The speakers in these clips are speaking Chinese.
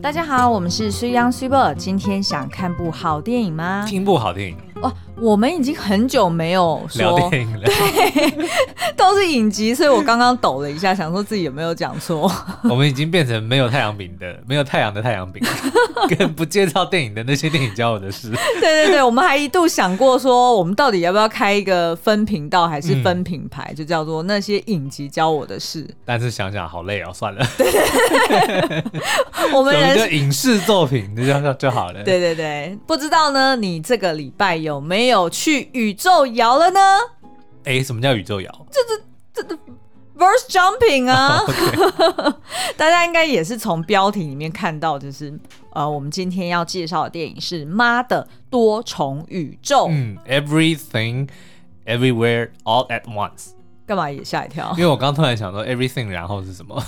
大家好，我们是水央水波。今天想看部好电影吗？听部好电影！我们已经很久没有说聊电影了，对，都是影集，所以我刚刚抖了一下，想说自己有没有讲错。我们已经变成没有太阳饼的，没有太阳的太阳饼，跟不介绍电影的那些电影教我的事。对对对，我们还一度想过说，我们到底要不要开一个分频道，还是分品牌，嗯、就叫做那些影集教我的事。但是想想好累哦，算了。对对对我们人影视作品就这样就好了。对对对，不知道呢，你这个礼拜有没有？没有去宇宙摇了呢？哎，什么叫宇宙摇？这这这这 verse jumping 啊. 大家应该也是从标题里面看到，就是呃，我们今天要介绍的电影是《妈的多重宇宙》。嗯，Everything Everywhere All at Once。干嘛也吓一跳？因为我刚突然想说 Everything，然后是什么？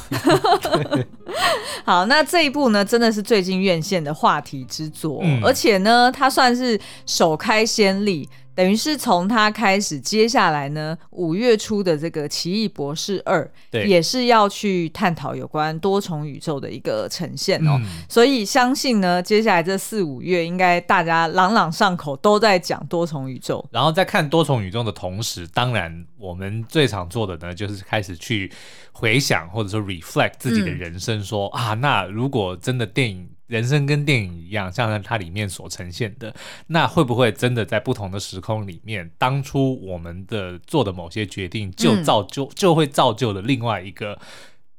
好，那这一部呢，真的是最近院线的话题之作，嗯、而且呢，它算是首开先例。等于是从他开始，接下来呢，五月初的这个《奇异博士二》，也是要去探讨有关多重宇宙的一个呈现哦。嗯、所以相信呢，接下来这四五月，应该大家朗朗上口，都在讲多重宇宙。然后在看多重宇宙的同时，当然我们最常做的呢，就是开始去回想或者说 reflect 自己的人生说，说、嗯、啊，那如果真的电影。人生跟电影一样，像它里面所呈现的，那会不会真的在不同的时空里面，当初我们的做的某些决定，就造就、嗯、就会造就了另外一个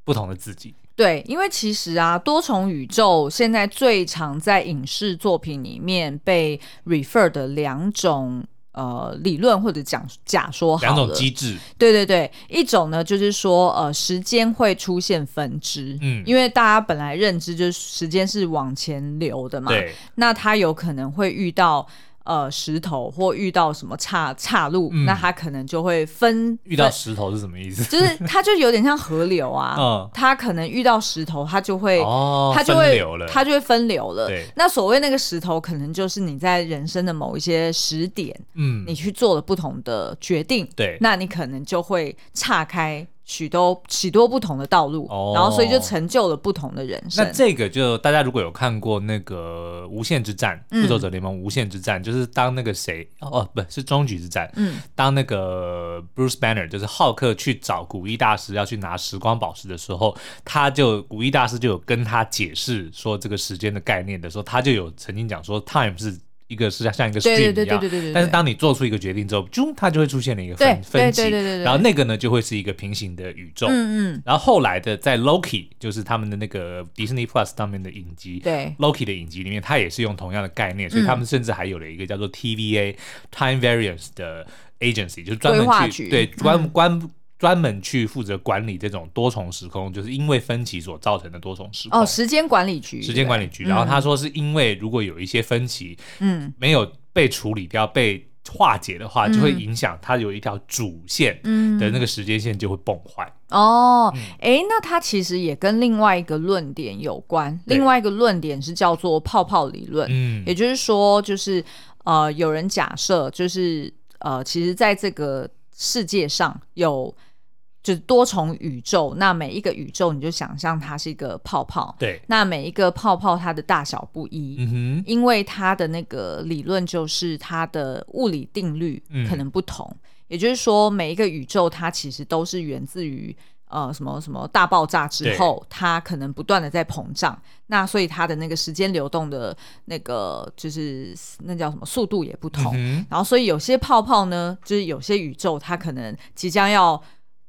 不同的自己？对，因为其实啊，多重宇宙现在最常在影视作品里面被 refer 的两种。呃，理论或者讲假说两种机制。对对对，一种呢就是说，呃，时间会出现分支，嗯，因为大家本来认知就是时间是往前流的嘛，对，那它有可能会遇到。呃，石头或遇到什么岔岔路，嗯、那它可能就会分。遇到石头是什么意思？就是它就有点像河流啊。嗯。它可能遇到石头，它就会，哦，它就会分流了，它就会分流了。对。那所谓那个石头，可能就是你在人生的某一些时点，嗯，你去做了不同的决定，对，那你可能就会岔开。许多许多不同的道路，哦、然后所以就成就了不同的人生。那这个就大家如果有看过那个《无限之战》嗯，《复仇者联盟：无限之战》，就是当那个谁哦，不是终局之战，嗯，当那个 Bruce Banner 就是浩克去找古一大师要去拿时光宝石的时候，他就古一大师就有跟他解释说这个时间的概念的时候，他就有曾经讲说 Time 是。一个是像像一个 stream 一样，但是当你做出一个决定之后，就它就会出现了一个分分歧，然后那个呢就会是一个平行的宇宙。嗯嗯。然后后来的在 Loki，就是他们的那个 Disney Plus 上面的影集，对。Loki 的影集里面，它也是用同样的概念，所以他们甚至还有了一个叫做 TVA Time Variance 的 agency，就是专门去对关关。专门去负责管理这种多重时空，就是因为分歧所造成的多重时空。哦，时间管理局，时间管理局。然后他说，是因为如果有一些分歧，嗯，没有被处理掉、被化解的话，就会影响它有一条主线的那个时间线就会崩坏。哦，哎，那它其实也跟另外一个论点有关。另外一个论点是叫做泡泡理论。嗯，也就是说，就是呃，有人假设，就是呃，其实在这个世界上有。就是多重宇宙，那每一个宇宙你就想象它是一个泡泡，对，那每一个泡泡它的大小不一，嗯哼，因为它的那个理论就是它的物理定律可能不同，嗯、也就是说每一个宇宙它其实都是源自于呃什么什么大爆炸之后，它可能不断的在膨胀，那所以它的那个时间流动的那个就是那叫什么速度也不同，嗯、然后所以有些泡泡呢，就是有些宇宙它可能即将要。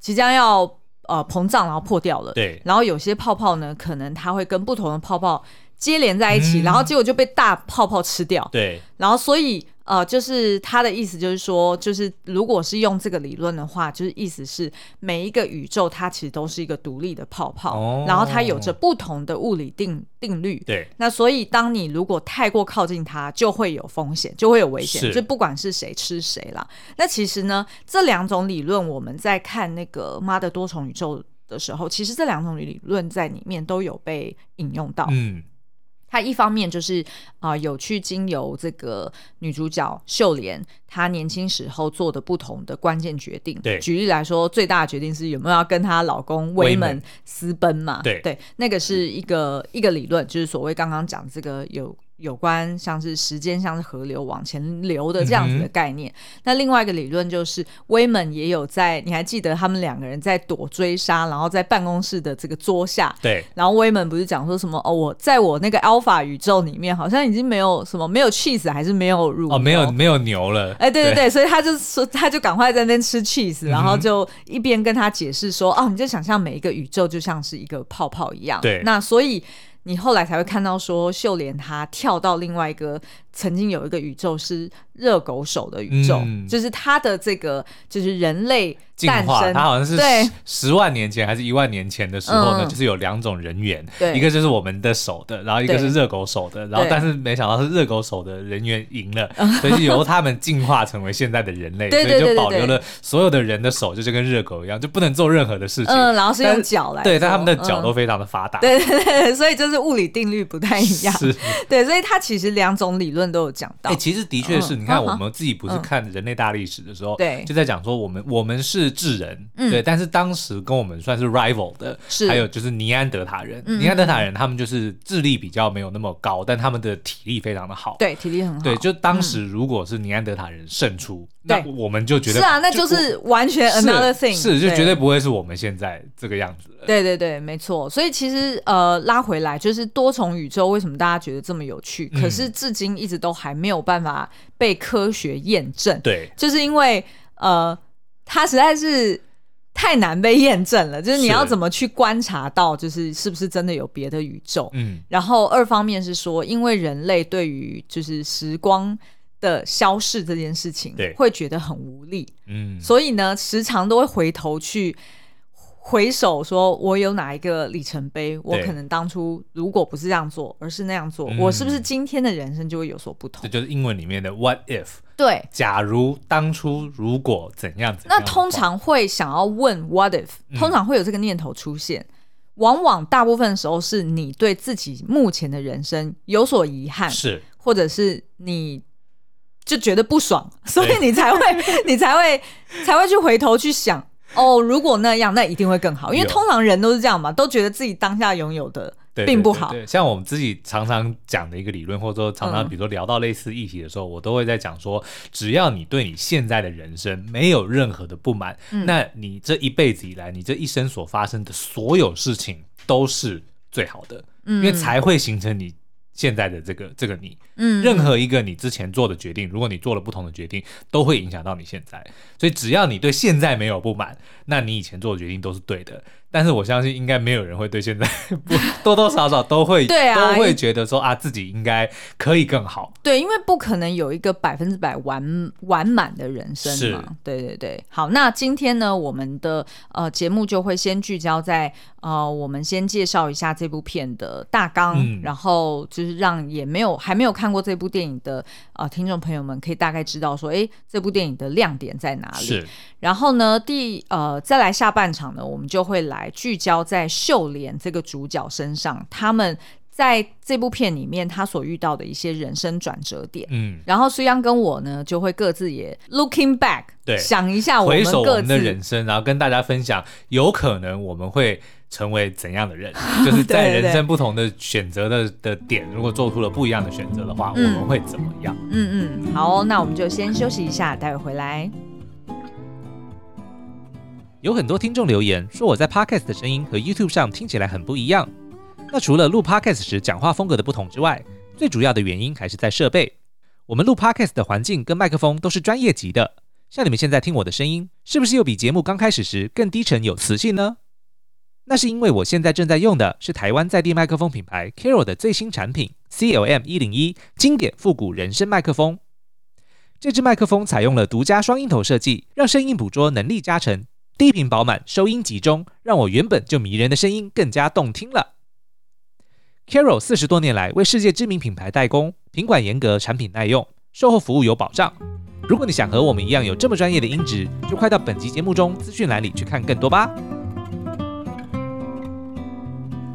即将要呃膨胀，然后破掉了。对，然后有些泡泡呢，可能它会跟不同的泡泡接连在一起，嗯、然后结果就被大泡泡吃掉。对，然后所以。呃，就是他的意思，就是说，就是如果是用这个理论的话，就是意思是每一个宇宙它其实都是一个独立的泡泡，哦、然后它有着不同的物理定定律。对，那所以当你如果太过靠近它，就会有风险，就会有危险，是就不管是谁吃谁啦。那其实呢，这两种理论我们在看那个妈的多重宇宙的时候，其实这两种理论在里面都有被引用到。嗯。他一方面就是啊、呃，有去经由这个女主角秀莲她年轻时候做的不同的关键决定。对，举例来说，最大的决定是有没有要跟她老公威门私奔嘛？对对，那个是一个一个理论，就是所谓刚刚讲这个有。有关像是时间像是河流往前流的这样子的概念。嗯、那另外一个理论就是威门也有在，你还记得他们两个人在躲追杀，然后在办公室的这个桌下。对。然后威门不是讲说什么哦，我在我那个 Alpha 宇宙里面好像已经没有什么没有 cheese 还是没有乳哦，没有没有牛了。哎，对对对，对所以他就说他就赶快在那边吃 cheese，然后就一边跟他解释说、嗯、哦，你就想象每一个宇宙就像是一个泡泡一样。对。那所以。你后来才会看到说，秀莲她跳到另外一个曾经有一个宇宙是热狗手的宇宙，嗯、就是他的这个就是人类诞生，他好像是对。十万年前还是一万年前的时候呢，嗯、就是有两种人猿，对。一个就是我们的手的，然后一个是热狗手的，然后但是没想到是热狗手的人猿赢了，所以由他们进化成为现在的人类，所以就保留了所有的人的手，就是跟热狗一样，就不能做任何的事情，嗯，然后是用脚来，对，但他们的脚都非常的发达，对对对，所以就是物理定律不太一样，是，对，所以它其实两种理论都有讲到。哎其实的确是，你看我们自己不是看人类大历史的时候，对，就在讲说我们我们是智人，对，但是当时跟我们算是 rival 的，是。还有就是尼安德塔人，尼安德塔人他们就是智力比较没有那么高，但他们的体力非常的好，对，体力很好，对，就当时如果是尼安德塔人胜出，那我们就觉得是啊，那就是完全 another thing，是就绝对不会是我们现在这个样子了，对对对，没错，所以其实呃拉回来就是多重宇宙为什么大家觉得这么有趣，可是至今一直都还没有。办法被科学验证，对，就是因为呃，它实在是太难被验证了。就是你要怎么去观察到，就是是不是真的有别的宇宙？嗯，然后二方面是说，因为人类对于就是时光的消逝这件事情，对，会觉得很无力，嗯，所以呢，时常都会回头去。回首说，我有哪一个里程碑？我可能当初如果不是这样做，而是那样做，我是不是今天的人生就会有所不同？这就是英文里面的 “what if”。对，假如当初如果怎样怎样。那通常会想要问 “what if”，通常会有这个念头出现。往往大部分的时候是你对自己目前的人生有所遗憾，是，或者是你就觉得不爽，所以你才会，你才会，才会去回头去想。哦，如果那样，那一定会更好，因为通常人都是这样嘛，都觉得自己当下拥有的并不好。对，像我们自己常常讲的一个理论，或者说常常比如说聊到类似议题的时候，嗯、我都会在讲说，只要你对你现在的人生没有任何的不满，嗯、那你这一辈子以来，你这一生所发生的所有事情都是最好的，嗯、因为才会形成你。现在的这个这个你，嗯，任何一个你之前做的决定，如果你做了不同的决定，都会影响到你现在。所以只要你对现在没有不满，那你以前做的决定都是对的。但是我相信，应该没有人会对现在不 多多少少都会对啊，都会觉得说啊，自己应该可以更好。对，因为不可能有一个百分之百完完满的人生嘛。对对对。好，那今天呢，我们的呃节目就会先聚焦在呃，我们先介绍一下这部片的大纲，嗯、然后就是让也没有还没有看过这部电影的呃听众朋友们可以大概知道说，哎，这部电影的亮点在哪里？是。然后呢，第呃再来下半场呢，我们就会来。聚焦在秀莲这个主角身上，他们在这部片里面他所遇到的一些人生转折点，嗯，然后苏央跟我呢就会各自也 looking back，对，想一下我们各自的人生，然后跟大家分享，有可能我们会成为怎样的人，就是在人生不同的选择的的点，如果做出了不一样的选择的话，嗯、我们会怎么样？嗯嗯，好、哦，那我们就先休息一下，待会回来。有很多听众留言说我在 Podcast 的声音和 YouTube 上听起来很不一样。那除了录 Podcast 时讲话风格的不同之外，最主要的原因还是在设备。我们录 Podcast 的环境跟麦克风都是专业级的，像你们现在听我的声音，是不是又比节目刚开始时更低沉有磁性呢？那是因为我现在正在用的是台湾在地麦克风品牌 Carol 的最新产品 CLM 一零一经典复古人声麦克风。这支麦克风采用了独家双音头设计，让声音捕捉能力加成。低频饱满，收音集中，让我原本就迷人的声音更加动听了。Carol 四十多年来为世界知名品牌代工，品管严格，产品耐用，售后服务有保障。如果你想和我们一样有这么专业的音质，就快到本集节目中资讯栏里去看更多吧。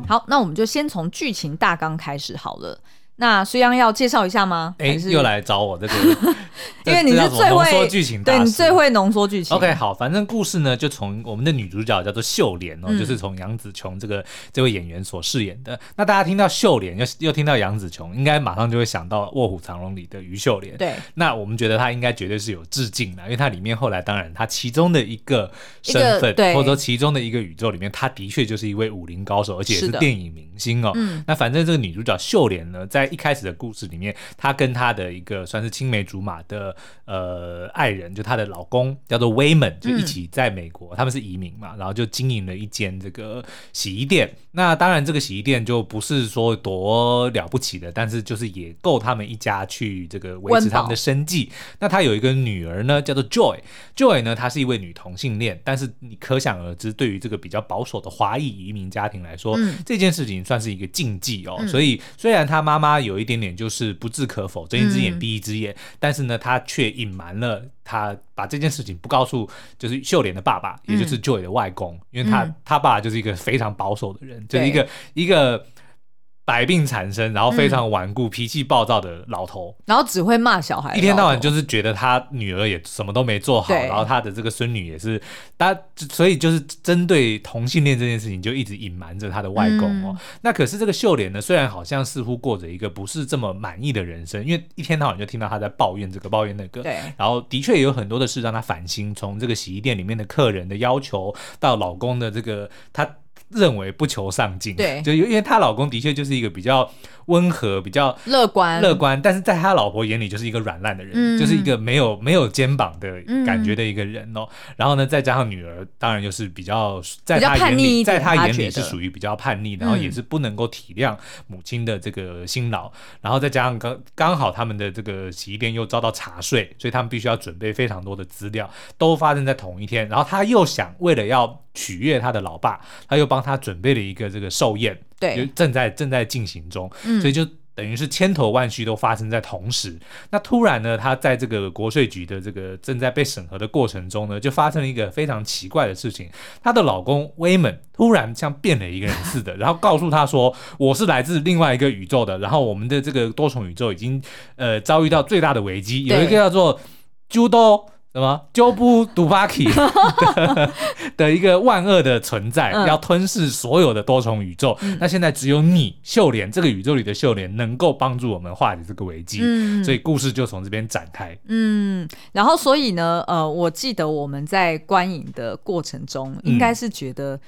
好，那我们就先从剧情大纲开始好了。那虽央要介绍一下吗？哎，又来找我这个，因为你是最会浓缩剧情，对你最会浓缩剧情。OK，好，反正故事呢，就从我们的女主角叫做秀莲哦，嗯、就是从杨紫琼这个这位演员所饰演的。那大家听到秀莲，又又听到杨紫琼，应该马上就会想到《卧虎藏龙》里的于秀莲。对，那我们觉得她应该绝对是有致敬的，因为她里面后来当然她其中的一个身份，或者说其中的一个宇宙里面，她的确就是一位武林高手，而且也是电影明星哦。嗯，那反正这个女主角秀莲呢，在一开始的故事里面，她跟她的一个算是青梅竹马的呃爱人，就她的老公叫做威门，就一起在美国，嗯、他们是移民嘛，然后就经营了一间这个洗衣店。那当然，这个洗衣店就不是说多了不起的，但是就是也够他们一家去这个维持他们的生计。那她有一个女儿呢，叫做 Joy。Joy 呢，她是一位女同性恋，但是你可想而知，对于这个比较保守的华裔移民家庭来说，嗯、这件事情算是一个禁忌哦。嗯、所以虽然她妈妈有一点点就是不置可否，睁一只眼闭一只眼，嗯、但是呢，他却隐瞒了，他把这件事情不告诉，就是秀莲的爸爸，也就是 Joy 的外公，嗯、因为他他爸爸就是一个非常保守的人，嗯、就是一个一个。百病缠身，然后非常顽固、嗯、脾气暴躁的老头，然后只会骂小孩，一天到晚就是觉得他女儿也什么都没做好，对然后他的这个孙女也是，他所以就是针对同性恋这件事情就一直隐瞒着他的外公哦。嗯、那可是这个秀莲呢，虽然好像似乎过着一个不是这么满意的人生，因为一天到晚就听到他在抱怨这个抱怨那个，对，然后的确也有很多的事让他烦心，从这个洗衣店里面的客人的要求到老公的这个他。认为不求上进，对，就因为她老公的确就是一个比较温和、比较乐观、乐观，但是在他老婆眼里就是一个软烂的人，嗯、就是一个没有没有肩膀的感觉的一个人哦。嗯、然后呢，再加上女儿，当然就是比较在她眼里，在她眼里是属于比较叛逆，然后也是不能够体谅母亲的这个辛劳。嗯、然后再加上刚刚好他们的这个洗衣店又遭到查税，所以他们必须要准备非常多的资料，都发生在同一天。然后他又想为了要取悦他的老爸，他又帮他准备了一个这个寿宴，对，正在正在进行中，嗯、所以就等于是千头万绪都发生在同时。那突然呢，他在这个国税局的这个正在被审核的过程中呢，就发生了一个非常奇怪的事情。她的老公威猛突然像变了一个人似的，然后告诉她说：“我是来自另外一个宇宙的，然后我们的这个多重宇宙已经呃遭遇到最大的危机，有一个叫做朱多。”什么？鸠布杜巴奇的的一个万恶的存在，嗯、要吞噬所有的多重宇宙。嗯、那现在只有你秀莲这个宇宙里的秀莲能够帮助我们化解这个危机。嗯、所以故事就从这边展开。嗯，然后所以呢，呃，我记得我们在观影的过程中，应该是觉得、嗯、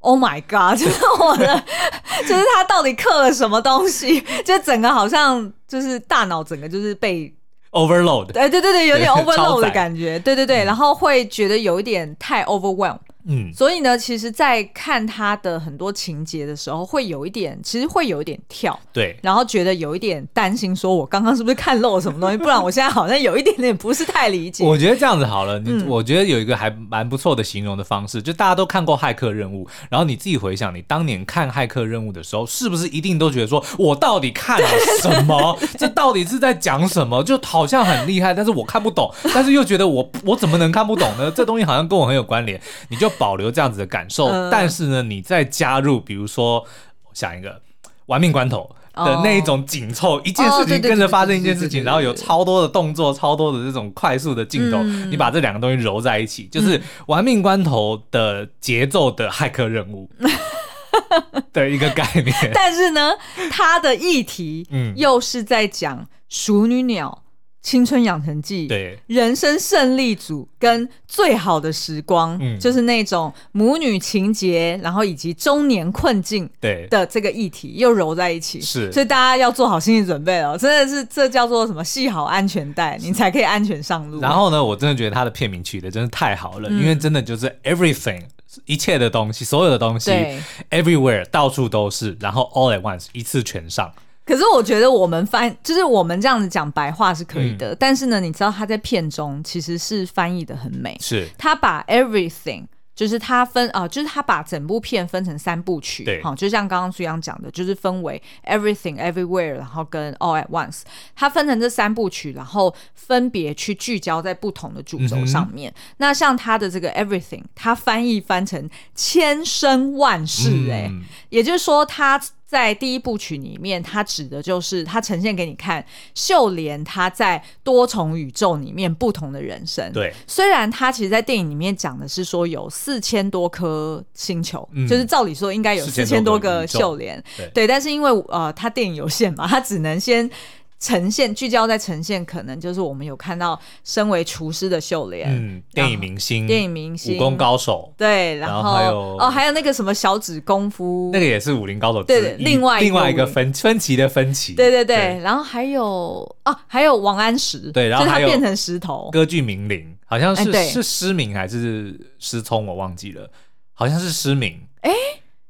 ，Oh my God，就是我的，就是他到底刻了什么东西？就整个好像就是大脑整个就是被。Overload，对对对对，有点 overload 的感觉，对对对，然后会觉得有一点太 overwhelm。嗯，所以呢，其实，在看他的很多情节的时候，会有一点，其实会有一点跳，对，然后觉得有一点担心，说我刚刚是不是看漏了什么东西？不然我现在好像有一点点不是太理解。我觉得这样子好了，你、嗯、我觉得有一个还蛮不错的形容的方式，就大家都看过《骇客任务》，然后你自己回想，你当年看《骇客任务》的时候，是不是一定都觉得说，我到底看了什么？这到底是在讲什么？就好像很厉害，但是我看不懂，但是又觉得我 我怎么能看不懂呢？这东西好像跟我很有关联，你就。保留这样子的感受，呃、但是呢，你再加入，比如说，我想一个玩命关头的那一种紧凑，哦、一件事情跟着发生一件事情，然后有超多的动作，超多的这种快速的镜头，嗯、你把这两个东西揉在一起，就是玩命关头的节奏的骇客任务 的一个概念。但是呢，它的议题，又是在讲熟女鸟。青春养成记，对，人生胜利组跟最好的时光，嗯，就是那种母女情结，然后以及中年困境，对的这个议题又揉在一起，是，所以大家要做好心理准备了，真的是这叫做什么？系好安全带，你才可以安全上路。然后呢，我真的觉得他的片名取的真的太好了，嗯、因为真的就是 everything，一切的东西，所有的东西，everywhere，到处都是，然后 all at once，一次全上。可是我觉得我们翻就是我们这样子讲白话是可以的，嗯、但是呢，你知道他在片中其实是翻译的很美，是。他把 everything 就是他分啊、呃，就是他把整部片分成三部曲，对，好，就像刚刚苏阳讲的，就是分为 Everything Everywhere，然后跟 All at Once，他分成这三部曲，然后分别去聚焦在不同的主轴上面。嗯、那像他的这个 Everything，他翻译翻成千生万世、欸，哎、嗯，也就是说他。在第一部曲里面，它指的就是它呈现给你看秀莲她在多重宇宙里面不同的人生。对，虽然它其实，在电影里面讲的是说有四千多颗星球，嗯、就是照理说应该有四千多个秀莲。对，对，但是因为呃，它电影有限嘛，它只能先。呈现聚焦在呈现，可能就是我们有看到身为厨师的秀莲，嗯，电影明星，电影明星，武功高手，对，然后，还有哦，还有那个什么小指功夫，那个也是武林高手，对，另外另外一个分分歧的分歧，对对对，对。然后还有哦，还有王安石，对，然后他变成石头，歌剧名伶，好像是、欸、是失明还是失聪，我忘记了，好像是失明，哎，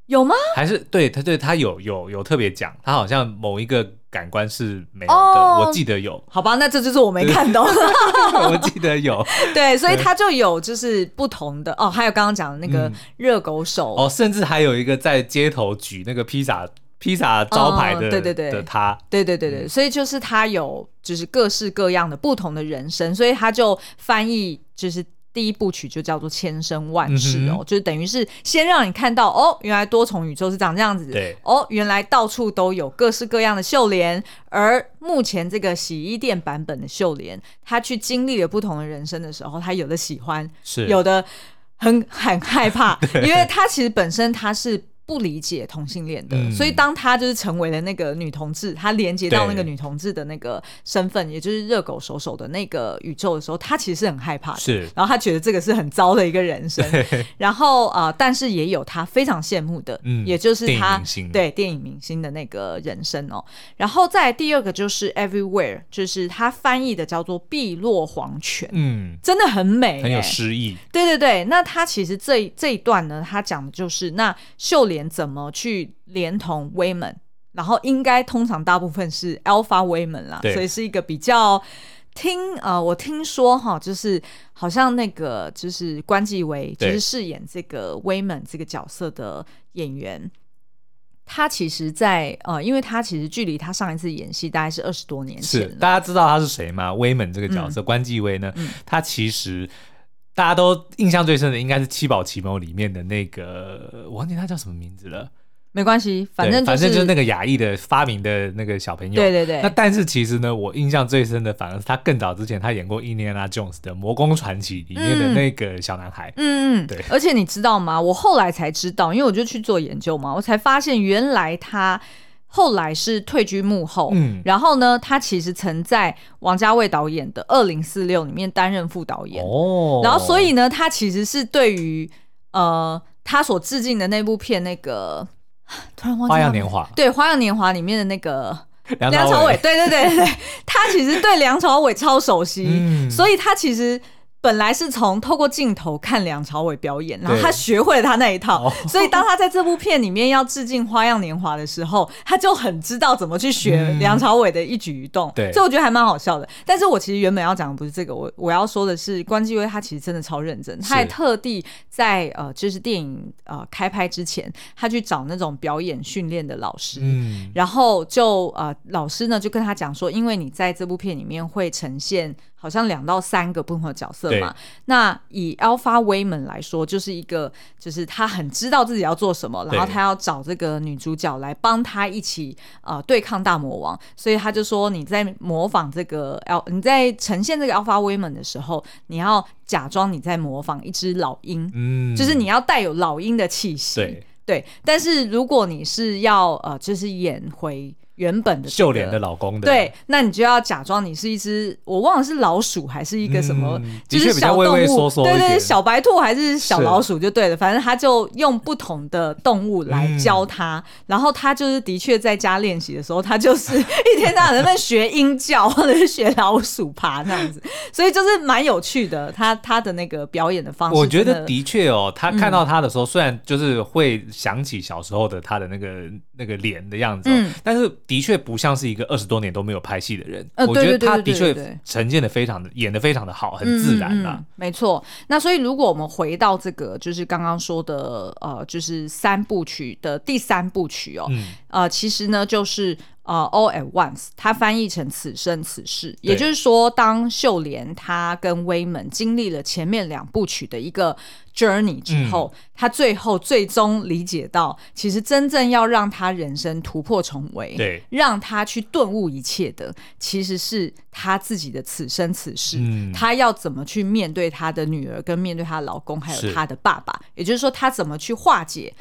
有吗？还是对他对他有有有特别讲，他好像某一个。感官是没有的，oh, 我记得有。好吧，那这就是我没看懂。我记得有，对，所以他就有就是不同的哦，还有刚刚讲的那个热狗手、嗯、哦，甚至还有一个在街头举那个披萨披萨招牌的，对对对，的他，对对对对，所以就是他有就是各式各样的不同的人生，所以他就翻译就是。第一部曲就叫做千生万世哦，嗯、就是等于是先让你看到哦，原来多重宇宙是长这样子。对，哦，原来到处都有各式各样的秀莲，而目前这个洗衣店版本的秀莲，他去经历了不同的人生的时候，他有的喜欢，是有的很很害怕，因为他其实本身他是。不理解同性恋的，嗯、所以当他就是成为了那个女同志，他连接到那个女同志的那个身份，也就是热狗手手的那个宇宙的时候，他其实是很害怕的。是，然后他觉得这个是很糟的一个人生。对 然后啊、呃，但是也有他非常羡慕的，嗯，也就是他电对电影明星的那个人生哦。然后再第二个就是 Everywhere，就是他翻译的叫做碧落黄泉，嗯，真的很美，很有诗意。对对对，那他其实这这一段呢，他讲的就是那秀莲。怎么去连同 Waymond，然后应该通常大部分是 Alpha Waymond 啦，所以是一个比较听呃，我听说哈，就是好像那个就是关继威，就是饰演这个 Waymond 这个角色的演员，他其实在呃，因为他其实距离他上一次演戏大概是二十多年前，是大家知道他是谁吗？Waymond 这个角色，嗯、关继威呢，嗯、他其实。大家都印象最深的应该是《七宝奇谋》里面的那个，我忘记他叫什么名字了。没关系，反正、就是、反正就是那个亚裔的发明的那个小朋友。对对对。那但是其实呢，我印象最深的反而是他更早之前他演过《印第安纳琼斯》的《魔宫传奇》里面的那个小男孩。嗯嗯。对。而且你知道吗？我后来才知道，因为我就去做研究嘛，我才发现原来他。后来是退居幕后，嗯，然后呢，他其实曾在王家卫导演的《二零四六》里面担任副导演，哦，然后所以呢，他其实是对于呃他所致敬的那部片那个 突然忘记花样年华，对《花样年华》里面的那个梁朝伟，对对对对，他其实对梁朝伟超熟悉，嗯，所以他其实。本来是从透过镜头看梁朝伟表演，然后他学会了他那一套，所以当他在这部片里面要致敬《花样年华》的时候，他就很知道怎么去学梁朝伟的一举一动。对、嗯，所以我觉得还蛮好笑的。但是我其实原本要讲的不是这个，我我要说的是关继威他其实真的超认真，他还特地在呃就是电影呃开拍之前，他去找那种表演训练的老师，嗯，然后就呃老师呢就跟他讲说，因为你在这部片里面会呈现。好像两到三个不同的角色嘛。那以 Alpha Waymond 来说，就是一个，就是他很知道自己要做什么，然后他要找这个女主角来帮他一起呃对抗大魔王。所以他就说，你在模仿这个 Al，你在呈现这个 Alpha Waymond 的时候，你要假装你在模仿一只老鹰，嗯，就是你要带有老鹰的气息，对，对。但是如果你是要呃，就是演回。原本的、这个、秀莲的老公的，对，那你就要假装你是一只，我忘了是老鼠还是一个什么，嗯、就是小动物，畏畏缩缩对对，小白兔还是小老鼠就对了，反正他就用不同的动物来教他，嗯、然后他就是的确在家练习的时候，他就是一天到晚在那学鹰叫或者是学老鼠爬这样子，所以就是蛮有趣的，他他的那个表演的方式，我觉得的确哦，他看到他的时候，嗯、虽然就是会想起小时候的他的那个那个脸的样子、但是。的确不像是一个二十多年都没有拍戏的人。呃、我觉得他的确呈现的非常的演的非常的好，很自然啦、啊嗯嗯。没错。那所以如果我们回到这个，就是刚刚说的，呃，就是三部曲的第三部曲哦，嗯、呃，其实呢就是。呃、uh，All at once，它翻译成此生此世，也就是说，当秀莲她跟威门经历了前面两部曲的一个 journey 之后，嗯、他最后最终理解到，其实真正要让她人生突破重围，对，让她去顿悟一切的，其实是她自己的此生此世。嗯，他要怎么去面对她的女儿，跟面对她的老公，还有她的爸爸，也就是说，她怎么去化解。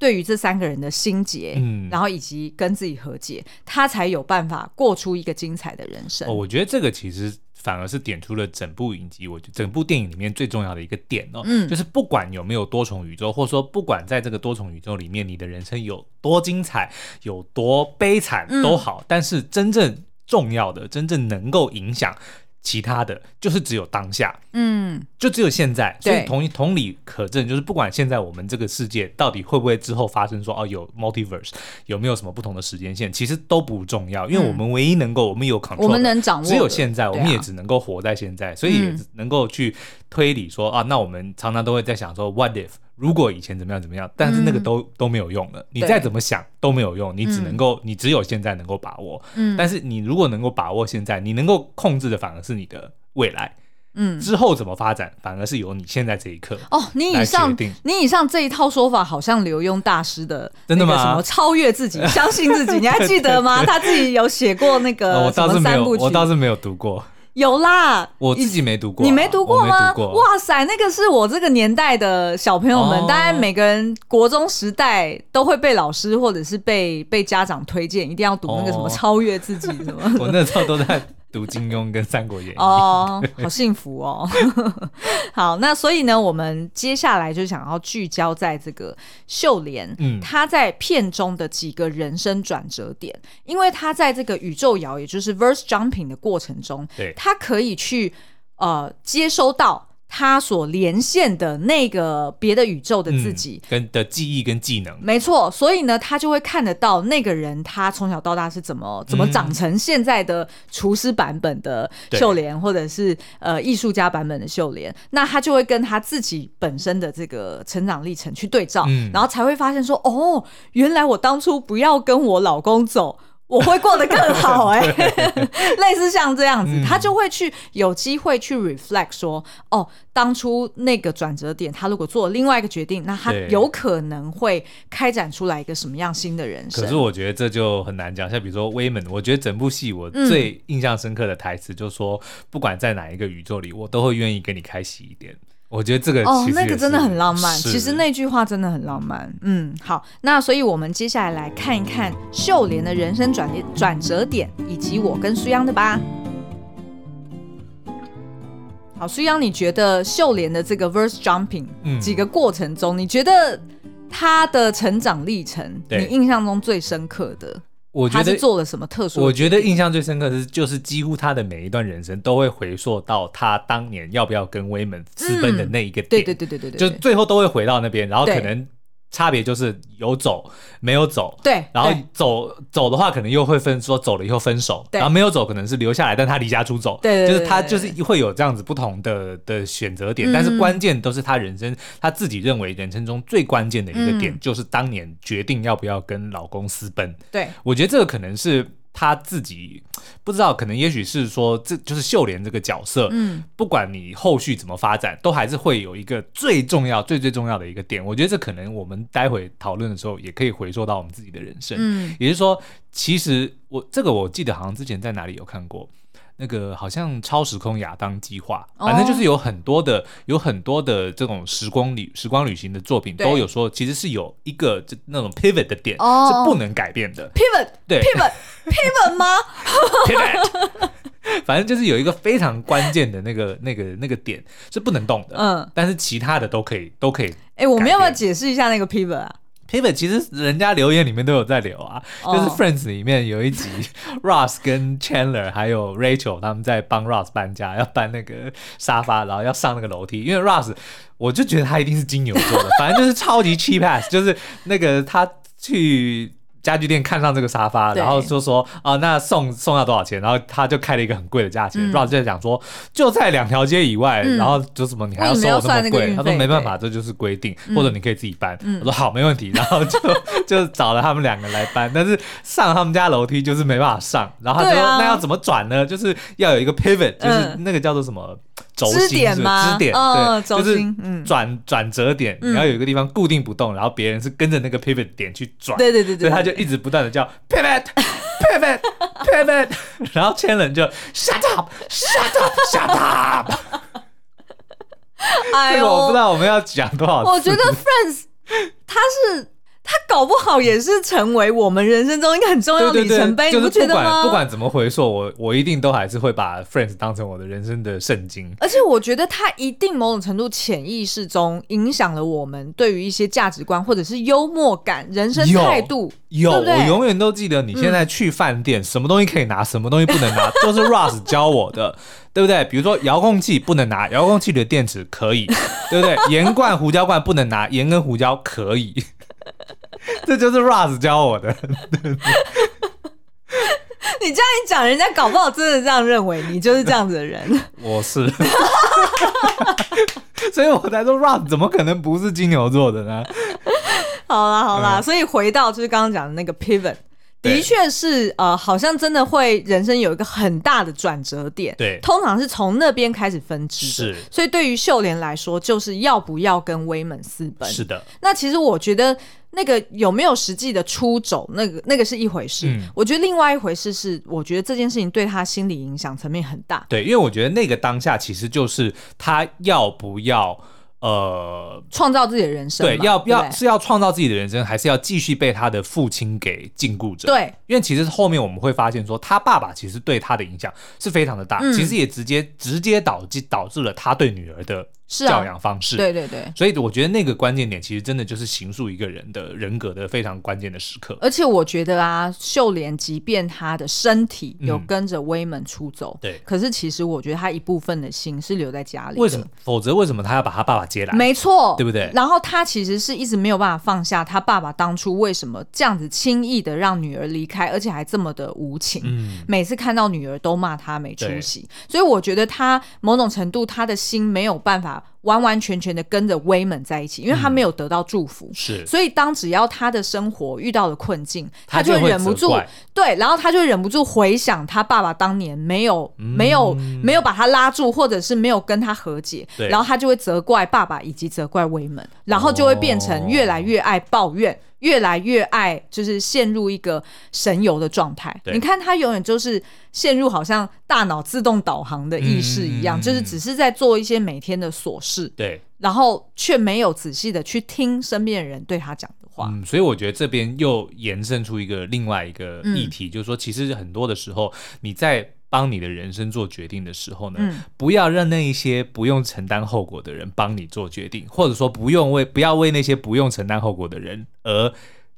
对于这三个人的心结，嗯，然后以及跟自己和解，他才有办法过出一个精彩的人生。哦，我觉得这个其实反而是点出了整部影集，我觉得整部电影里面最重要的一个点哦，嗯，就是不管有没有多重宇宙，或者说不管在这个多重宇宙里面，你的人生有多精彩、有多悲惨都好，嗯，但是真正重要的、真正能够影响。其他的就是只有当下，嗯，就只有现在，所以同同理可证，就是不管现在我们这个世界到底会不会之后发生说哦有 multiverse 有没有什么不同的时间线，其实都不重要，因为我们唯一能够我们有 control，我们能掌握，只有现在，我们也只能够活在现在，所以也能够去推理说啊，那我们常常都会在想说 what if。如果以前怎么样怎么样，但是那个都、嗯、都没有用了。你再怎么想都没有用，你只能够、嗯，你只有现在能够把握。嗯，但是你如果能够把握现在，你能够控制的反而是你的未来。嗯，之后怎么发展，反而是由你现在这一刻哦。你以上你以上这一套说法，好像刘墉大师的真的吗？什么超越自己，相信自己，你还记得吗？他自己有写过那个、哦、我倒是没有三部曲，我倒是没有读过。有啦，我自己没读过、啊，你没读过吗？过哇塞，那个是我这个年代的小朋友们，大、哦、概每个人国中时代都会被老师或者是被被家长推荐，一定要读那个什么超越自己什么。我那时候都在。读金庸跟三国演义 哦，好幸福哦。好，那所以呢，我们接下来就想要聚焦在这个秀莲，嗯，她在片中的几个人生转折点，因为她在这个宇宙摇，也就是 verse jumping 的过程中，对，她可以去呃接收到。他所连线的那个别的宇宙的自己，嗯、跟的记忆跟技能，没错，所以呢，他就会看得到那个人他从小到大是怎么怎么长成现在的厨师版本的秀莲，或者是呃艺术家版本的秀莲，那他就会跟他自己本身的这个成长历程去对照，嗯，然后才会发现说，哦，原来我当初不要跟我老公走。我会过得更好 哎、欸，类似像这样子、嗯，他就会去有机会去 reflect 说，哦，当初那个转折点，他如果做另外一个决定，那他有可能会开展出来一个什么样新的人生。可是我觉得这就很难讲，像比如说威门，我觉得整部戏我最印象深刻的台词就是说、嗯，不管在哪一个宇宙里，我都会愿意跟你开启一点。我觉得这个哦，那个真的很浪漫。其实那句话真的很浪漫。嗯，好，那所以我们接下来来看一看秀莲的人生转转折点，以及我跟苏央的吧。好，苏央，你觉得秀莲的这个 verse jumping、嗯、几个过程中，你觉得她的成长历程，你印象中最深刻的？我觉得做了什么特殊？我觉得印象最深刻的是，就是几乎他的每一段人生都会回溯到他当年要不要跟威门私奔的那一个点。对对对对对对，就最后都会回到那边，然后可能。差别就是有走没有走，对，然后走走的话，可能又会分说走了以后分手，然后没有走可能是留下来，但他离家出走，对，就是他就是会有这样子不同的的选择点，但是关键都是他人生他自己认为人生中最关键的一个点，就是当年决定要不要跟老公私奔。对，我觉得这个可能是。他自己不知道，可能也许是说，这就是秀莲这个角色。嗯，不管你后续怎么发展，都还是会有一个最重要、最最重要的一个点。我觉得这可能我们待会讨论的时候，也可以回溯到我们自己的人生。嗯，也就是说，其实我这个我记得好像之前在哪里有看过。那个好像超时空亚当计划，反正就是有很多的、有很多的这种时光旅、时光旅行的作品都有说，其实是有一个这那种 pivot 的点是不能改变的。pivot 对 pivot pivot 吗？pivot，反正就是有一个非常关键的那个、那个、那个点是不能动的。嗯，但是其他的都可以，都可以。哎，我们要不要解释一下那个 pivot 啊？Pivot 其实人家留言里面都有在留啊，oh. 就是 Friends 里面有一集，Ross 跟 Chandler 还有 Rachel 他们在帮 Ross 搬家，要搬那个沙发，然后要上那个楼梯，因为 Ross 我就觉得他一定是金牛座的，反正就是超级 cheap ass，就是那个他去家具店看上这个沙发，然后就说啊，那送送要多少钱？然后他就开了一个很贵的价钱。Ross 就在讲说，就在两条街以外，然后就什么你还要收我那么贵？他说没办法，这就是规定，或者你可以自己搬。我说好，没问题。然后就 就找了他们两个来搬，但是上他们家楼梯就是没办法上。然后他说那要怎么转呢？就是要有一个 pivot，就是那个叫做什么？轴心是支点，对，就是转转折点，你要有一个地方固定不动，然后别人是跟着那个 pivot 点去转，对对对对，所以他就一直不断的叫 pivot pivot pivot，然后 Chandler 就 shut up shut up shut up，这个我不知道我们要讲多少次，我觉得 Friends 他是。他搞不好也是成为我们人生中一个很重要的里程碑，你不觉得吗？不管不管怎么回溯，我我一定都还是会把 Friends 当成我的人生的圣经。而且我觉得他一定某种程度潜意识中影响了我们对于一些价值观，或者是幽默感、人生态度。有，我永远都记得，你现在去饭店，嗯、什么东西可以拿，什么东西不能拿，都是 Russ 教我的，对不对？比如说遥控器不能拿，遥控器的电池可以，对不对？盐罐、胡椒罐不能拿，盐跟胡椒可以。这就是 Russ 教我的。你这样一讲，人家搞不好真的这样认为，你就是这样子的人。我是，所以我才说 Russ 怎么可能不是金牛座的呢？好啦好啦，嗯、所以回到就是刚刚讲的那个 pivot。的确是，呃，好像真的会人生有一个很大的转折点。对，通常是从那边开始分支。是，所以对于秀莲来说，就是要不要跟威猛私奔？是的。那其实我觉得，那个有没有实际的出走，那个那个是一回事。嗯。我觉得另外一回事是，我觉得这件事情对他心理影响层面很大。对，因为我觉得那个当下其实就是他要不要。呃，创造自己的人生，对，要要是要创造自己的人生，还是要继续被他的父亲给禁锢着？对，因为其实后面我们会发现说，他爸爸其实对他的影响是非常的大，嗯、其实也直接直接导致导致了他对女儿的。是教养方式，对对对，所以我觉得那个关键点其实真的就是形塑一个人的人格的非常关键的时刻。而且我觉得啊，秀莲即便她的身体有跟着威门出走，嗯、对，可是其实我觉得她一部分的心是留在家里。为什么？否则为什么她要把她爸爸接来？没错，对不对？然后她其实是一直没有办法放下她爸爸当初为什么这样子轻易的让女儿离开，而且还这么的无情。嗯，每次看到女儿都骂她没出息，所以我觉得她某种程度她的心没有办法。完完全全的跟着威门在一起，因为他没有得到祝福，嗯、是，所以当只要他的生活遇到了困境，他就会忍不住，对，然后他就忍不住回想他爸爸当年没有、嗯、没有没有把他拉住，或者是没有跟他和解，然后他就会责怪爸爸以及责怪威门，然后就会变成越来越爱抱怨。哦越来越爱，就是陷入一个神游的状态。你看他永远就是陷入好像大脑自动导航的意识一样，嗯、就是只是在做一些每天的琐事。对，然后却没有仔细的去听身边的人对他讲的话。嗯，所以我觉得这边又延伸出一个另外一个议题，嗯、就是说，其实很多的时候你在。帮你的人生做决定的时候呢，嗯、不要让那一些不用承担后果的人帮你做决定，或者说不用为不要为那些不用承担后果的人而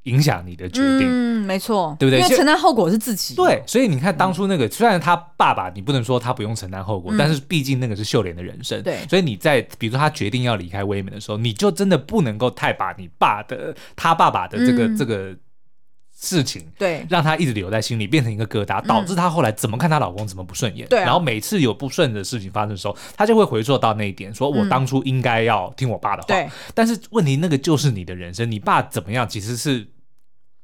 影响你的决定。嗯，没错，对不对？因为承担后果是自己。对，所以你看当初那个，嗯、虽然他爸爸，你不能说他不用承担后果，嗯、但是毕竟那个是秀莲的人生。对，所以你在比如说他决定要离开威门的时候，你就真的不能够太把你爸的他爸爸的这个、嗯、这个。事情对，让她一直留在心里，变成一个疙瘩，导致她后来怎么看她老公怎么不顺眼。对，然后每次有不顺的事情发生的时候，她就会回溯到那一点，说我当初应该要听我爸的话。对，但是问题那个就是你的人生，你爸怎么样，其实是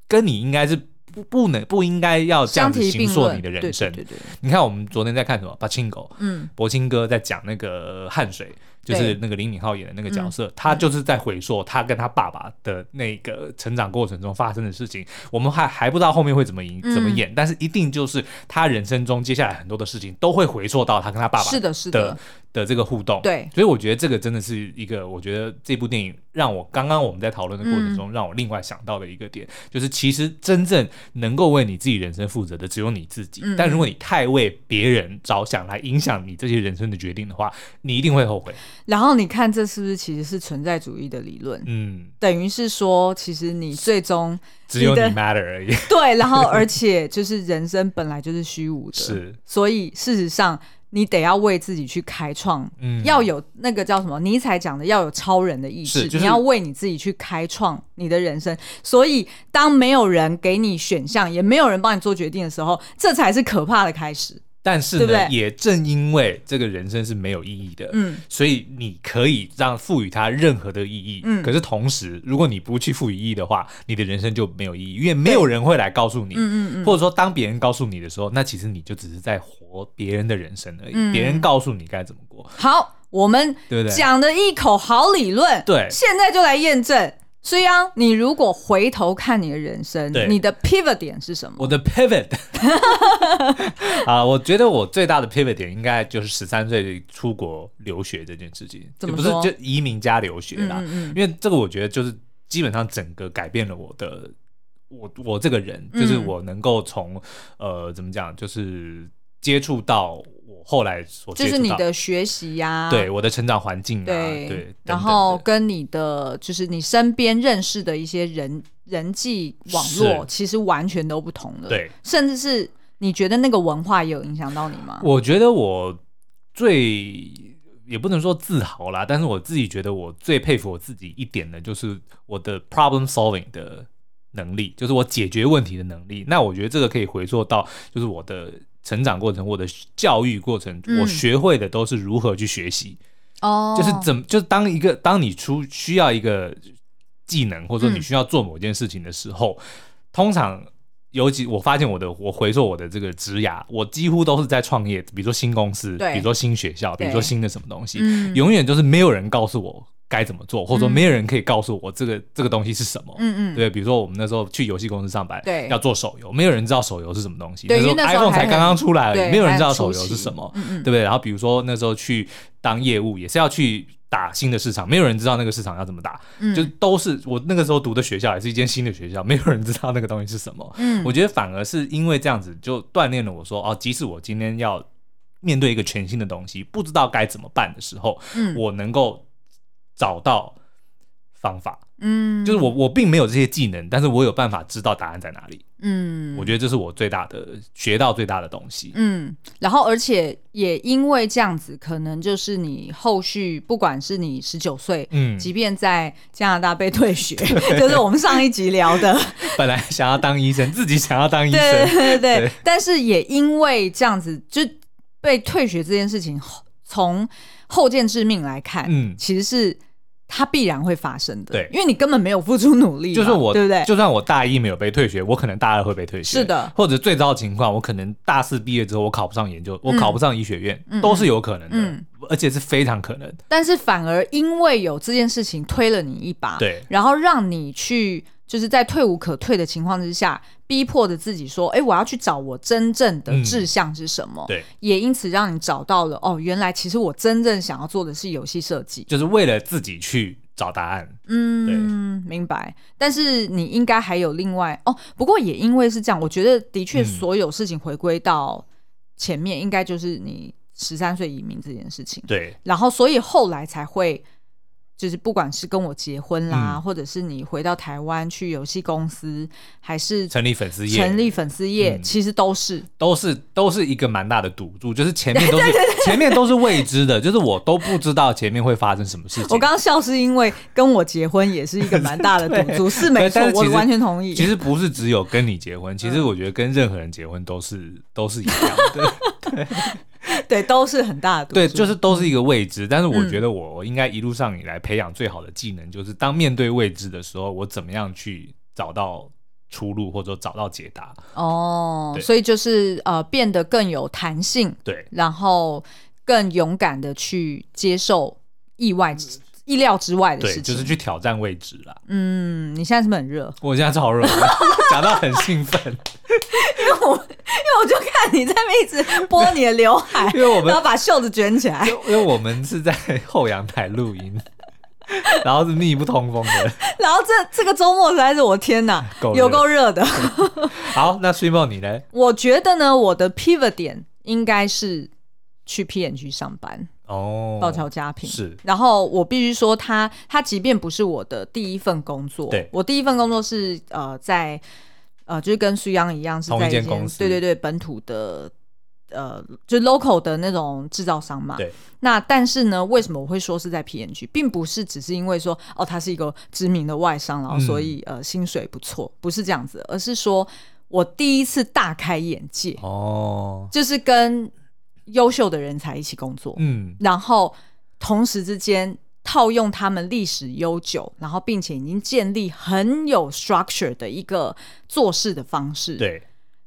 跟你应该是不不能不应该要这样子形塑你的人生。对对对，你看我们昨天在看什么？柏青狗，嗯，柏青哥在讲那个汗水。就是那个林敏镐演的那个角色，他就是在回溯他跟他爸爸的那个成长过程中发生的事情。我们还还不知道后面会怎么演怎么演，但是一定就是他人生中接下来很多的事情都会回溯到他跟他爸爸是的是的的这个互动。对，所以我觉得这个真的是一个，我觉得这部电影让我刚刚我们在讨论的过程中让我另外想到的一个点，就是其实真正能够为你自己人生负责的只有你自己。但如果你太为别人着想来影响你这些人生的决定的话，你一定会后悔。然后你看，这是不是其实是存在主义的理论？嗯，等于是说，其实你最终只有你 matter 而已。对，然后 而且就是人生本来就是虚无的，是，所以事实上你得要为自己去开创，嗯，要有那个叫什么尼采讲的，要有超人的意识，就是、你要为你自己去开创你的人生。所以，当没有人给你选项，也没有人帮你做决定的时候，这才是可怕的开始。但是呢，对对，也正因为这个人生是没有意义的，嗯，所以你可以让赋予它任何的意义，嗯。可是同时，如果你不去赋予意义的话，你的人生就没有意义，因为没有人会来告诉你，嗯嗯嗯。或者说，当别人告诉你的时候，那其实你就只是在活别人的人生而已。嗯，别人告诉你该怎么过。好，我们对不对？讲的一口好理论，对，现在就来验证。所以啊，你如果回头看你的人生，你的 pivot 点是什么？我的 pivot 啊，我觉得我最大的 pivot 点应该就是十三岁出国留学这件事情，怎么不是就移民加留学啦？嗯嗯嗯，因为这个我觉得就是基本上整个改变了我的我我这个人，就是我能够从、嗯、呃怎么讲，就是接触到。后来所就是你的学习呀、啊，对我的成长环境啊，对，对然后跟你的就是你身边认识的一些人人际网络，其实完全都不同的。对，甚至是你觉得那个文化也有影响到你吗？我觉得我最也不能说自豪啦，但是我自己觉得我最佩服我自己一点的，就是我的 problem solving 的能力，就是我解决问题的能力。那我觉得这个可以回溯到，就是我的。成长过程，我的教育过程，嗯、我学会的都是如何去学习。哦，就是怎么，就是当一个当你出需要一个技能，或者说你需要做某件事情的时候，嗯、通常尤其我发现我的，我回溯我的这个职涯，我几乎都是在创业，比如说新公司，比如说新学校，比如说新的什么东西，永远都是没有人告诉我。该怎么做，或者说没有人可以告诉我这个、嗯、这个东西是什么。嗯嗯，对，比如说我们那时候去游戏公司上班，对，要做手游，没有人知道手游是什么东西。对，那时候 iPhone 才刚刚出来而已，没有人知道手游是什么，对不对？然后比如说那时候去当业务，也是要去打新的市场，没有人知道那个市场要怎么打，嗯、就都是我那个时候读的学校，也是一间新的学校，没有人知道那个东西是什么。嗯，我觉得反而是因为这样子，就锻炼了我说，哦，即使我今天要面对一个全新的东西，不知道该怎么办的时候，嗯，我能够找到。方法，嗯，就是我我并没有这些技能，但是我有办法知道答案在哪里，嗯，我觉得这是我最大的学到最大的东西，嗯，然后而且也因为这样子，可能就是你后续不管是你十九岁，嗯，即便在加拿大被退学，就是我们上一集聊的，本来想要当医生，自己想要当医生，对对对，对，但是也因为这样子就被退学这件事情，从后见之命来看，嗯，其实是。它必然会发生的，对，因为你根本没有付出努力，就是我，对不对？就算我大一没有被退学，我可能大二会被退学，是的。或者最糟的情况，我可能大四毕业之后，我考不上研究，我考不上医学院，嗯、都是有可能的，嗯、而且是非常可能。但是反而因为有这件事情推了你一把，对，然后让你去。就是在退无可退的情况之下，逼迫着自己说：“哎、欸，我要去找我真正的志向是什么？”嗯、对，也因此让你找到了哦，原来其实我真正想要做的是游戏设计，就是为了自己去找答案。嗯，对，明白。但是你应该还有另外哦，不过也因为是这样，我觉得的确所有事情回归到前面，应该就是你十三岁移民这件事情。对，然后所以后来才会。就是不管是跟我结婚啦，嗯、或者是你回到台湾去游戏公司，还是成立粉丝业，成立粉丝业，嗯、其实都是都是都是一个蛮大的赌注，就是前面都是 前面都是未知的，就是我都不知道前面会发生什么事情。我刚刚笑是因为跟我结婚也是一个蛮大的赌注，是没错，我完全同意。其实不是只有跟你结婚，其实我觉得跟任何人结婚都是都是一样的。对。对，都是很大的。对，就是都是一个未知。嗯、但是我觉得我应该一路上以来培养最好的技能，嗯、就是当面对未知的时候，我怎么样去找到出路，或者说找到解答。哦，所以就是呃，变得更有弹性。对，然后更勇敢的去接受意外。嗯意料之外的事情，对，就是去挑战位置啦。嗯，你现在是不是很热？我现在超热，讲到很兴奋，因为我因为我就看你在那一直拨你的刘海，因为我们要把袖子卷起来。因为我们是在后阳台录音，然后是密不通风的，然后这这个周末实在是我天哪，够热有够热的。好，那 Swimo 你呢？我觉得呢，我的 pivot 点应该是去 P N G 上班。哦，报桥家平是，然后我必须说他，他他即便不是我的第一份工作，对，我第一份工作是呃在呃就是跟苏央一样是在一间公司，对对对，本土的呃，就 local 的那种制造商嘛。对。那但是呢，为什么我会说是在 PNG，并不是只是因为说哦，他是一个知名的外商，然后所以、嗯、呃薪水不错，不是这样子，而是说我第一次大开眼界。哦，就是跟优秀的人才一起工作，嗯，然后同时之间套用他们历史悠久，然后并且已经建立很有 structure 的一个做事的方式，对。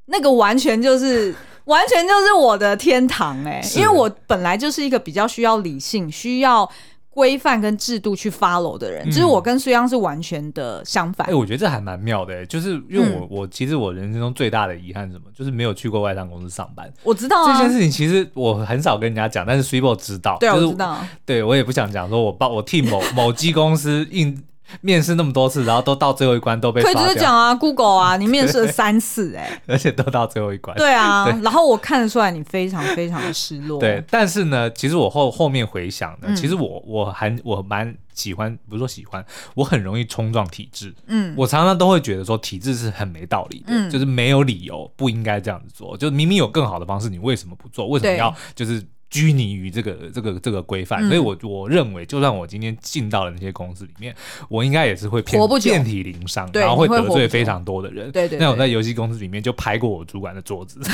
那个完全就是，完全就是我的天堂哎、欸！因为我本来就是一个比较需要理性、需要规范跟制度去 follow 的人，就、嗯、是我跟苏央是完全的相反。哎、欸，我觉得这还蛮妙的、欸，就是因为我、嗯、我其实我人生中最大的遗憾是什么，就是没有去过外商公司上班。我知道、啊、这件事情，其实我很少跟人家讲，但是 Swippo 知道。对、就是，我知道。对，我也不想讲，说我帮我替某某机公司应。面试那么多次，然后都到最后一关都被。可以直接讲啊，Google 啊，你面试了三次哎、欸，而且都到最后一关。对啊对，然后我看得出来你非常非常的失落。对，但是呢，其实我后后面回想呢，嗯、其实我我还我蛮喜欢，不是说喜欢，我很容易冲撞体制。嗯，我常常都会觉得说体制是很没道理的，嗯、就是没有理由不应该这样子做，就明明有更好的方式，你为什么不做？为什么要就是？拘泥于这个这个这个规范，所以我我认为，就算我今天进到了那些公司里面，我应该也是会遍遍体鳞伤，然后会得罪非常多的人。对对，那我在游戏公司里面就拍过我主管的桌子。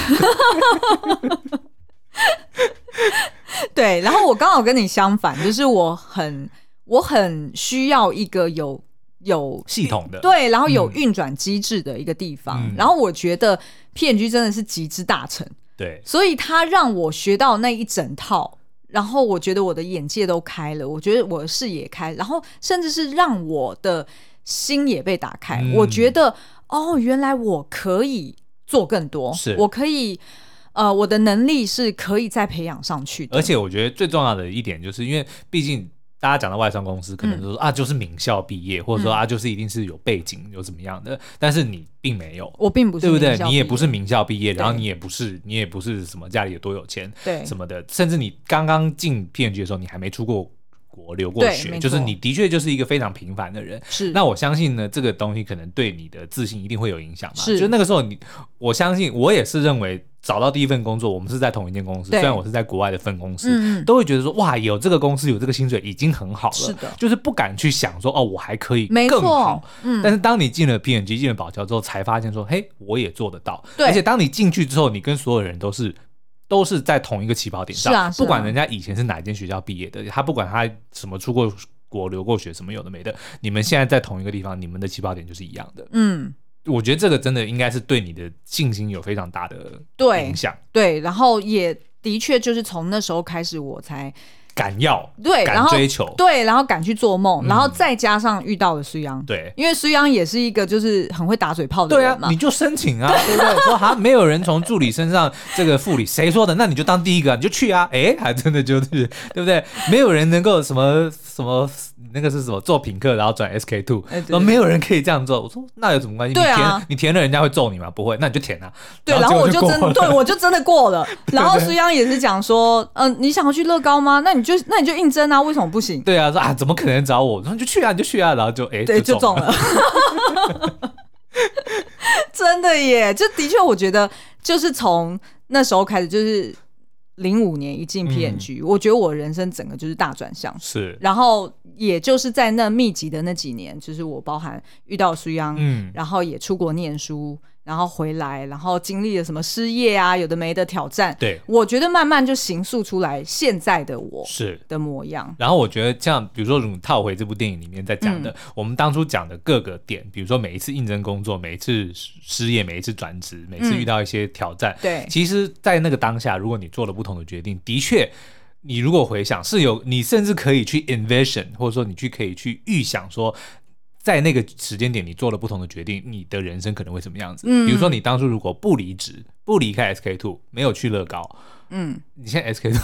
对，然后我刚好跟你相反，就是我很我很需要一个有有系统的，对，然后有运转机制的一个地方。嗯、然后我觉得 P&G 真的是极之大成。对，所以他让我学到那一整套，然后我觉得我的眼界都开了，我觉得我的视野开，然后甚至是让我的心也被打开。嗯、我觉得哦，原来我可以做更多，是我可以，呃，我的能力是可以再培养上去的。而且我觉得最重要的一点，就是因为毕竟。大家讲到外商公司，可能都说、嗯、啊，就是名校毕业，或者说啊，就是一定是有背景，有怎么样的。但是你并没有，我并不是，对不对？你也不是名校毕业，然后你也不是，你也不是什么家里有多有钱，对什么的。甚至你刚刚进 P&G 的时候，你还没出过国，留过学，就是你的确就是一个非常平凡的人。是。那我相信呢，这个东西可能对你的自信一定会有影响嘛。是。就那个时候你，我相信我也是认为。找到第一份工作，我们是在同一间公司，虽然我是在国外的分公司，嗯，都会觉得说哇，有这个公司有这个薪水已经很好了，是的，就是不敢去想说哦，我还可以更好，嗯。但是当你进了 P N G 进了宝侨之后，才发现说嘿，我也做得到。对，而且当你进去之后，你跟所有人都是都是在同一个起跑点上，是啊，是啊，不管人家以前是哪一间学校毕业的，他不管他什么出过国、留过学什么有的没的，你们现在在同一个地方，你们的起跑点就是一样的，嗯。我觉得这个真的应该是对你的信心有非常大的影响。对，然后也的确就是从那时候开始，我才敢要，对，敢追求，对，然后敢去做梦，嗯，然后再加上遇到了苏央，对，因为苏央也是一个就是很会打嘴炮的人嘛，你就申请啊，对不对？说哈，没有人从助理身上这个副理，谁说的？那你就当第一个，你就去啊，哎，还真的就是对不对？没有人能够什么什么。那个是什么？做品客然后转 SK two，然后没有人可以这样做。我说那有什么关系？对啊，你填你填了，人家会揍你吗？不会，那你就填啊。对，然后我就真对我就真的过了。然后苏央也是讲说，嗯、呃，你想要去乐高吗？那你就那你就应征啊，为什么不行？对啊，说啊，怎么可能找我？然后就去啊，你就去啊，然后就哎，对，就中了。真的耶，就的确，我觉得就是从那时候开始就是。零五年一进 PNG，嗯，我觉得我人生整个就是大转向。是，然后也就是在那密集的那几年，就是我包含遇到苏央，嗯，然后也出国念书。然后回来，然后经历了什么失业啊，有的没的挑战。对，我觉得慢慢就形塑出来现在的我是的模样。然后我觉得像比如说，你套回这部电影里面在讲的，嗯，我们当初讲的各个点，比如说每一次应征工作，每一次失业，每一次转职，每次遇到一些挑战，嗯，对，其实，在那个当下，如果你做了不同的决定，的确，你如果回想，是有你甚至可以去 envision，或者说你去可以去预想说。在那个时间点，你做了不同的决定，你的人生可能会什么样子？嗯，比如说你当初如果不离职，不离开 SK Two，没有去乐高，嗯，你现在 SK Two，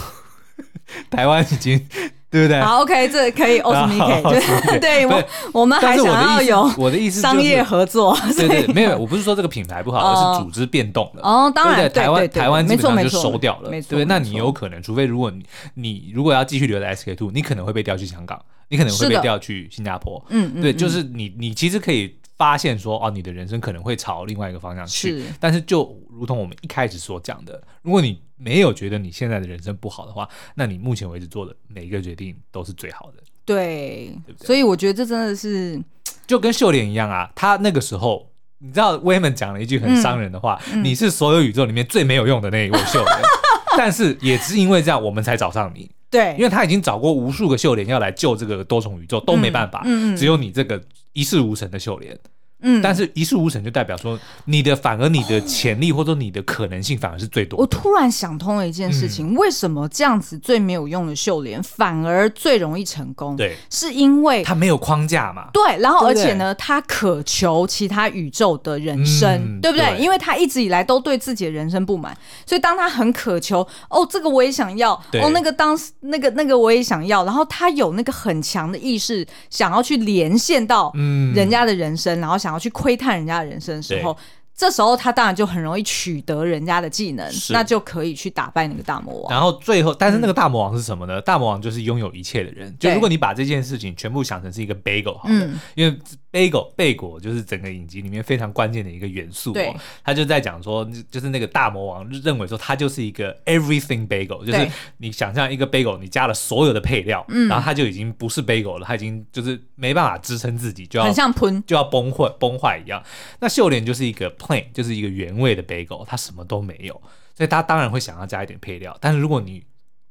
台湾已经对不对？好，OK，这可以 Osmic，对我我们还想要有我的意思商业合作，对对，没有，我不是说这个品牌不好，而是组织变动了。哦，当然，台湾台湾基本上就收掉了，没错，对，那你有可能，除非如果你你如果要继续留在 SK Two，你可能会被调去香港。你可能会被调去新加坡，嗯，对，就是你，你其实可以发现说，哦，你的人生可能会朝另外一个方向去，是，但是就如同我们一开始所讲的，如果你没有觉得你现在的人生不好的话，那你目前为止做的每一个决定都是最好的。对，对对，所以我觉得这真的是就跟秀莲一样啊，她那个时候，你知道威门讲了一句很伤人的话，嗯嗯、你是所有宇宙里面最没有用的那一位秀莲，但是也是因为这样，我们才找上你。对，因为他已经找过无数个秀莲要来救这个多重宇宙，都没办法，只有你这个一事无成的秀莲。嗯，但是一事无成就代表说你的反而你的潜力或者说你的可能性反而是最多。我突然想通了一件事情，嗯、为什么这样子最没有用的秀莲反而最容易成功？对，是因为他没有框架嘛？对，然后而且呢，他渴求其他宇宙的人生，嗯、对不对？对，因为他一直以来都对自己的人生不满，所以当他很渴求，哦，这个我也想要，哦，那个当时那个那个我也想要，然后他有那个很强的意识，想要去连线到人家的人生，嗯、然后想要去窥探人家的。人生的时候，这时候他当然就很容易取得人家的技能，那就可以去打败那个大魔王。然后最后，但是那个大魔王是什么呢？嗯、大魔王就是拥有一切的人。就如果你把这件事情全部想成是一个 bagel 好了，嗯、因为。Bagel 贝果就是整个影集里面非常关键的一个元素哦，他就在讲说，就是那个大魔王认为说他就是一个 everything bagel，就是你想象一个 bagel，你加了所有的配料，对然后他就已经不是 bagel 了，他已经就是没办法支撑自己，就要很像喷，就要崩坏崩坏一样。那秀莲就是一个 plain，就是一个原味的 bagel，它什么都没有，所以他当然会想要加一点配料，但是如果你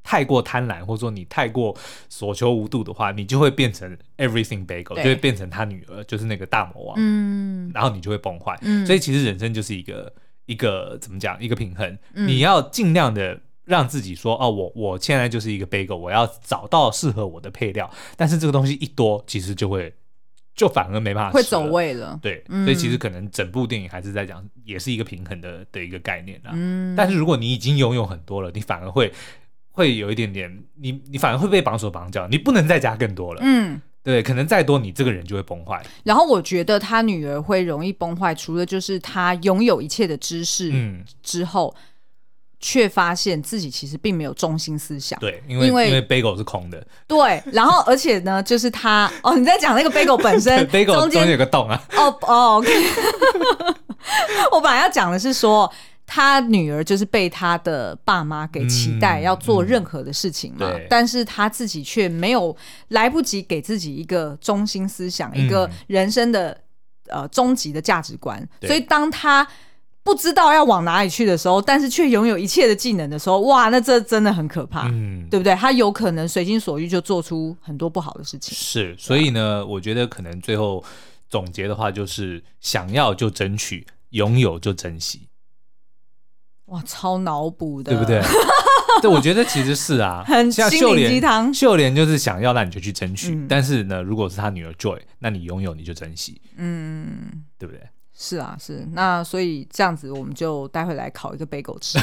太过贪婪，或者说你太过所求无度的话，你就会变成 everything bagel，就会变成他女儿，就是那个大魔王。嗯，然后你就会崩坏。嗯，所以其实人生就是一个一个怎么讲，一个平衡。嗯，你要尽量的让自己说，哦，我我现在就是一个 bagel，我要找到适合我的配料。但是这个东西一多，其实就会就反而没办法会走位了。对，嗯，所以其实可能整部电影还是在讲，也是一个平衡的的一个概念啊。嗯，但是如果你已经拥有很多了，你反而会。会有一点点，你你反而会被绑手绑脚，你不能再加更多了。嗯，对，可能再多，你这个人就会崩坏。然后我觉得他女儿会容易崩坏，除了就是他拥有一切的知识，嗯，之后却发现自己其实并没有中心思想。对，因为因为，因为 bagel 是空的。对，然后而且呢，就是他 哦，你在讲那个 bagel 本身，bagel 中间有个洞啊。哦哦，OK。我本来要讲的是说。他女儿就是被他的爸妈给期待要做任何的事情嘛，嗯嗯、但是他自己却没有来不及给自己一个中心思想，嗯、一个人生的呃终极的价值观。所以当他不知道要往哪里去的时候，但是却拥有一切的技能的时候，哇，那这真的很可怕，嗯、对不对？他有可能随心所欲就做出很多不好的事情。是，所以呢，我觉得可能最后总结的话就是：想要就争取，拥有就珍惜。哇，超脑补的，对不对？对，我觉得其实是啊，很心灵鸡汤。秀莲就是想要，那你就去争取。嗯、但是呢，如果是他女儿 Joy，那你拥有你就珍惜，嗯，对不对？是啊，是那所以这样子，我们就待会来烤一个 bagel 吃。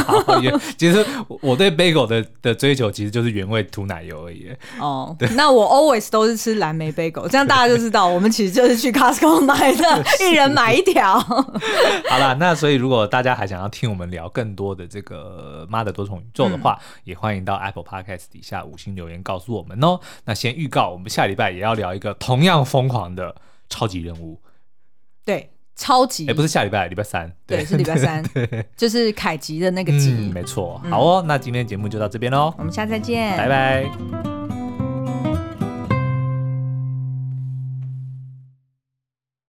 其实我对 bagel 的的追求，其实就是原味涂奶油而已。哦，那我 always 都是吃蓝莓 bagel，这样大家就知道，我们其实就是去 Costco 买的，一人买一条。好了，那所以如果大家还想要听我们聊更多的这个妈的多重宇宙的话，嗯、也欢迎到 Apple Podcast 底下五星留言告诉我们哦。那先预告，我们下礼拜也要聊一个同样疯狂的超级任务。对，超级。哎，不是下礼拜，礼拜三，对，对是礼拜三，就是凯吉的那个吉，嗯，没错。好哦，嗯、那今天节目就到这边喽，我们下次再见，拜拜。